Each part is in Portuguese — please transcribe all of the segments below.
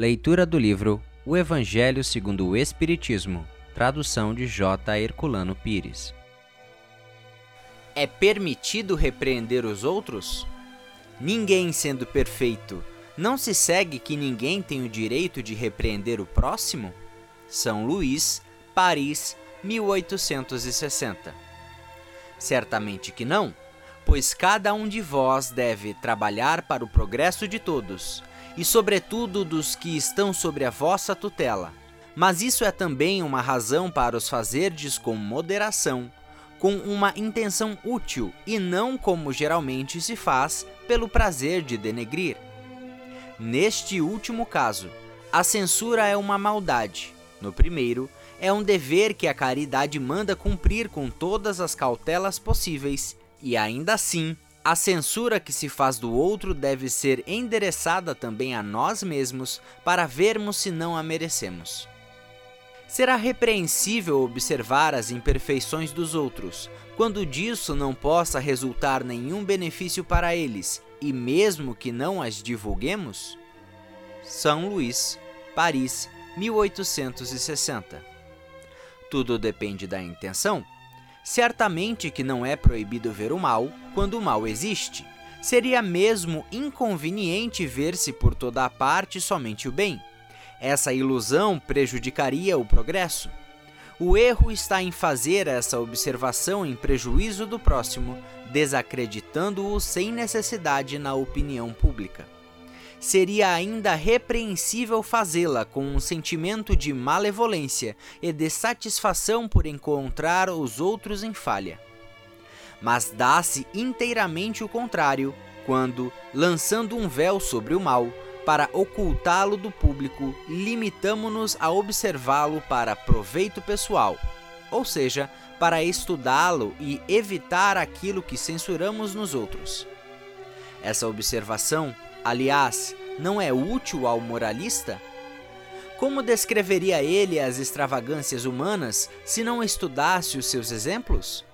Leitura do livro O Evangelho segundo o Espiritismo, tradução de J. Herculano Pires. É permitido repreender os outros? Ninguém sendo perfeito, não se segue que ninguém tem o direito de repreender o próximo? São Luís, Paris, 1860. Certamente que não, pois cada um de vós deve trabalhar para o progresso de todos, e sobretudo dos que estão sobre a vossa tutela. Mas isso é também uma razão para os fazerdes com moderação, com uma intenção útil e não como geralmente se faz pelo prazer de denegrir. Neste último caso, a censura é uma maldade. No primeiro, é um dever que a caridade manda cumprir com todas as cautelas possíveis, e ainda assim, a censura que se faz do outro deve ser endereçada também a nós mesmos para vermos se não a merecemos. Será repreensível observar as imperfeições dos outros, quando disso não possa resultar nenhum benefício para eles, e mesmo que não as divulguemos? São Luís, Paris, 1860. Tudo depende da intenção. Certamente que não é proibido ver o mal quando o mal existe. Seria mesmo inconveniente ver-se por toda a parte somente o bem. Essa ilusão prejudicaria o progresso. O erro está em fazer essa observação em prejuízo do próximo, desacreditando-o sem necessidade na opinião pública. Seria ainda repreensível fazê-la com um sentimento de malevolência e de satisfação por encontrar os outros em falha. Mas dá-se inteiramente o contrário quando, lançando um véu sobre o mal, para ocultá-lo do público, limitamo-nos a observá-lo para proveito pessoal, ou seja, para estudá-lo e evitar aquilo que censuramos nos outros. Essa observação, aliás, não é útil ao moralista? Como descreveria ele as extravagâncias humanas se não estudasse os seus exemplos?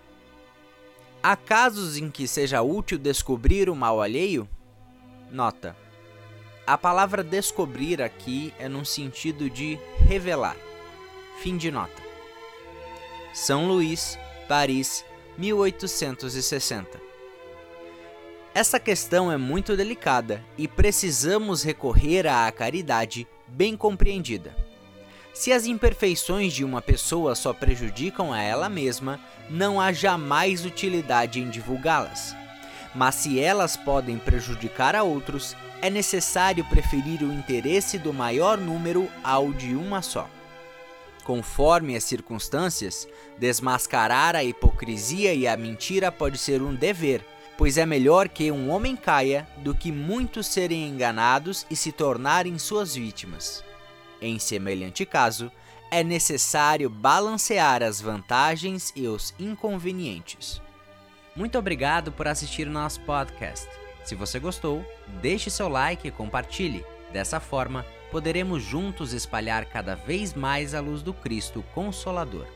Há casos em que seja útil descobrir o mal alheio? Nota: a palavra descobrir aqui é no sentido de revelar. Fim de nota. São Luís, Paris, 1860. Essa questão é muito delicada e precisamos recorrer à caridade bem compreendida. Se as imperfeições de uma pessoa só prejudicam a ela mesma, não há jamais utilidade em divulgá-las. Mas se elas podem prejudicar a outros, é necessário preferir o interesse do maior número ao de uma só. Conforme as circunstâncias, desmascarar a hipocrisia e a mentira pode ser um dever, pois é melhor que um homem caia do que muitos serem enganados e se tornarem suas vítimas. Em semelhante caso, é necessário balancear as vantagens e os inconvenientes. Muito obrigado por assistir o nosso podcast. Se você gostou, deixe seu like e compartilhe. Dessa forma, poderemos juntos espalhar cada vez mais a luz do Cristo Consolador.